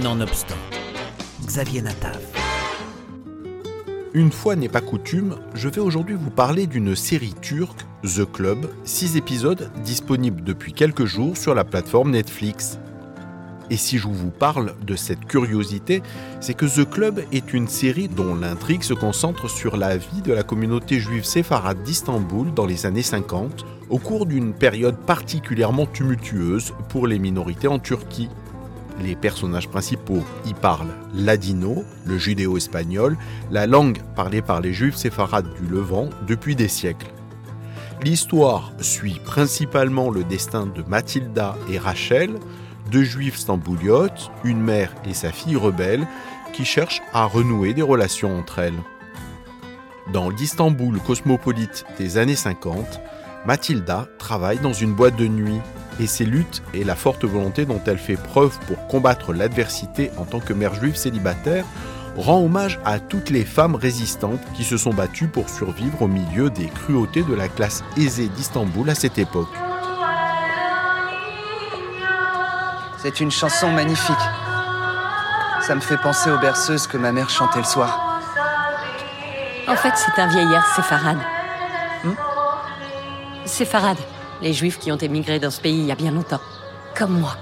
Nonobstant, Xavier Natav. Une fois n'est pas coutume, je vais aujourd'hui vous parler d'une série turque, The Club, 6 épisodes disponibles depuis quelques jours sur la plateforme Netflix. Et si je vous parle de cette curiosité, c'est que The Club est une série dont l'intrigue se concentre sur la vie de la communauté juive séfarade d'Istanbul dans les années 50, au cours d'une période particulièrement tumultueuse pour les minorités en Turquie. Les personnages principaux y parlent ladino, le judéo-espagnol, la langue parlée par les juifs séfarades du Levant depuis des siècles. L'histoire suit principalement le destin de Mathilda et Rachel, deux juifs stambouliotes, une mère et sa fille rebelle, qui cherchent à renouer des relations entre elles. Dans l'Istanbul cosmopolite des années 50, Mathilda travaille dans une boîte de nuit et ses luttes et la forte volonté dont elle fait preuve pour combattre l'adversité en tant que mère juive célibataire rend hommage à toutes les femmes résistantes qui se sont battues pour survivre au milieu des cruautés de la classe aisée d'Istanbul à cette époque. C'est une chanson magnifique. Ça me fait penser aux berceuses que ma mère chantait le soir. En fait, c'est un vieillard séfarade. Hmm? Séfarade, les juifs qui ont émigré dans ce pays il y a bien longtemps. Comme moi.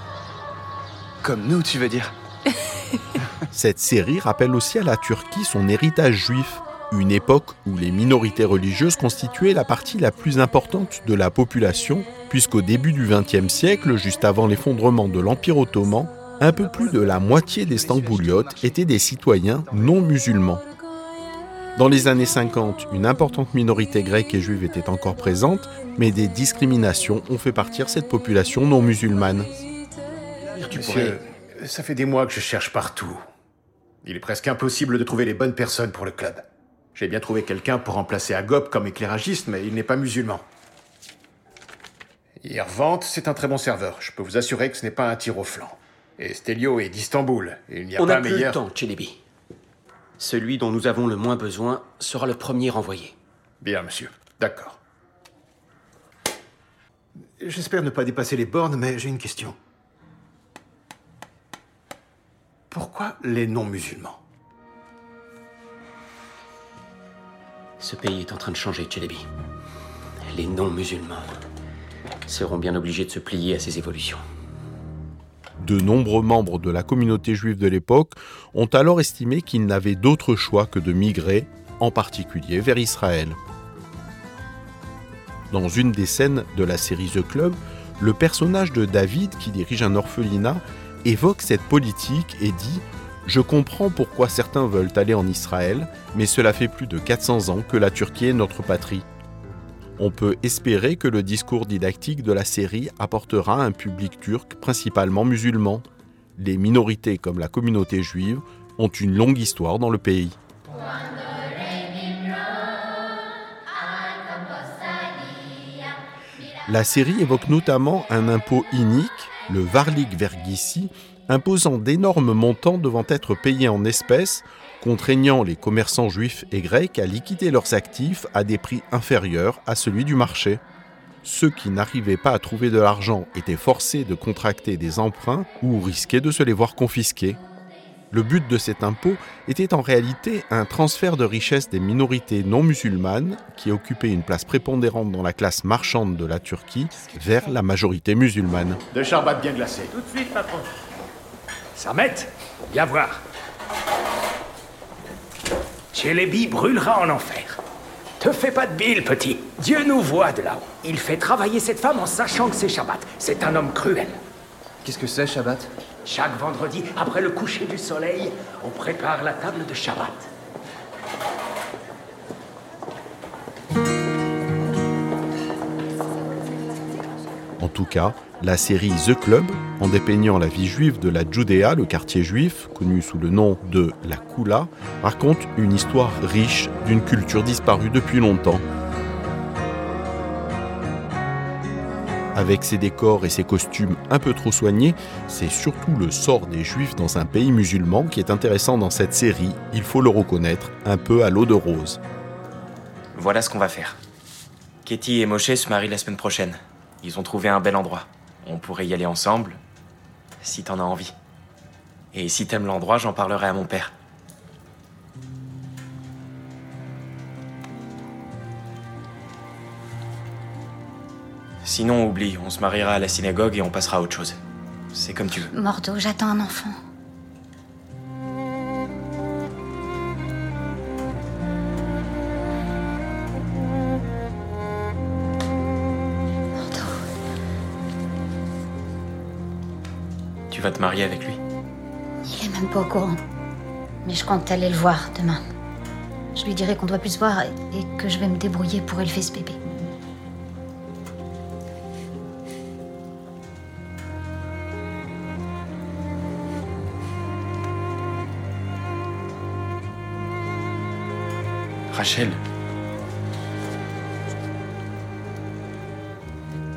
Comme nous, tu veux dire Cette série rappelle aussi à la Turquie son héritage juif, une époque où les minorités religieuses constituaient la partie la plus importante de la population, puisqu'au début du XXe siècle, juste avant l'effondrement de l'Empire ottoman, un peu plus de la moitié des Stambouliotes étaient des citoyens non musulmans. Dans les années 50, une importante minorité grecque et juive était encore présente, mais des discriminations ont fait partir cette population non musulmane. Monsieur, ça fait des mois que je cherche partout. Il est presque impossible de trouver les bonnes personnes pour le club. J'ai bien trouvé quelqu'un pour remplacer Agop comme éclairagiste, mais il n'est pas musulman. Irvante, c'est un très bon serveur. Je peux vous assurer que ce n'est pas un tir au flanc. Et Stelio est d'Istanbul. Il n'y a On pas n'a plus meilleur. le temps, Chelebi. Celui dont nous avons le moins besoin sera le premier envoyé. Bien, monsieur. D'accord. J'espère ne pas dépasser les bornes, mais j'ai une question. Pourquoi les non-musulmans? Ce pays est en train de changer, Chelebi. Les non-musulmans seront bien obligés de se plier à ces évolutions. De nombreux membres de la communauté juive de l'époque ont alors estimé qu'ils n'avaient d'autre choix que de migrer, en particulier vers Israël. Dans une des scènes de la série The Club, le personnage de David, qui dirige un orphelinat, évoque cette politique et dit Je comprends pourquoi certains veulent aller en Israël, mais cela fait plus de 400 ans que la Turquie est notre patrie. On peut espérer que le discours didactique de la série apportera un public turc principalement musulman. Les minorités comme la communauté juive ont une longue histoire dans le pays. La série évoque notamment un impôt inique, le Varlik Vergissi, imposant d'énormes montants devant être payés en espèces, contraignant les commerçants juifs et grecs à liquider leurs actifs à des prix inférieurs à celui du marché. Ceux qui n'arrivaient pas à trouver de l'argent étaient forcés de contracter des emprunts ou risquaient de se les voir confisqués. Le but de cet impôt était en réalité un transfert de richesse des minorités non musulmanes, qui occupaient une place prépondérante dans la classe marchande de la Turquie, vers la majorité musulmane. De charbat bien glacé. Tout de suite, patron. Samet, viens voir. Chelebi brûlera en enfer. Te fais pas de bile, petit. Dieu nous voit de là-haut. Il fait travailler cette femme en sachant que c'est Shabbat. C'est un homme cruel. Qu'est-ce que c'est, Shabbat? Chaque vendredi, après le coucher du soleil, on prépare la table de Shabbat. En tout cas, la série The Club, en dépeignant la vie juive de la Judéa, le quartier juif, connu sous le nom de la Kula, raconte une histoire riche d'une culture disparue depuis longtemps. Avec ses décors et ses costumes un peu trop soignés, c'est surtout le sort des juifs dans un pays musulman qui est intéressant dans cette série, il faut le reconnaître, un peu à l'eau de rose. Voilà ce qu'on va faire. Katie et Moshe se marient la semaine prochaine. Ils ont trouvé un bel endroit. On pourrait y aller ensemble, si t'en as envie. Et si t'aimes l'endroit, j'en parlerai à mon père. Sinon, oublie, on se mariera à la synagogue et on passera à autre chose. C'est comme tu veux. Mordo, j'attends un enfant. Tu vas te marier avec lui. il est même pas au courant. Mais je compte aller le voir demain. Je lui dirai qu'on doit plus se voir et et que je vais me débrouiller pour élever ce bébé. Rachel.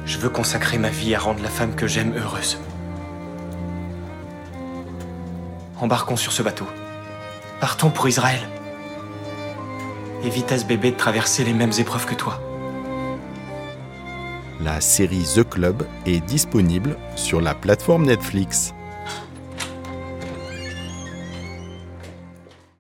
Je veux consacrer ma vie à rendre la femme que j'aime heureuse. Embarquons sur ce bateau. Partons pour Israël. Évite à ce bébé de traverser les mêmes épreuves que toi. La série The Club est disponible sur la plateforme Netflix.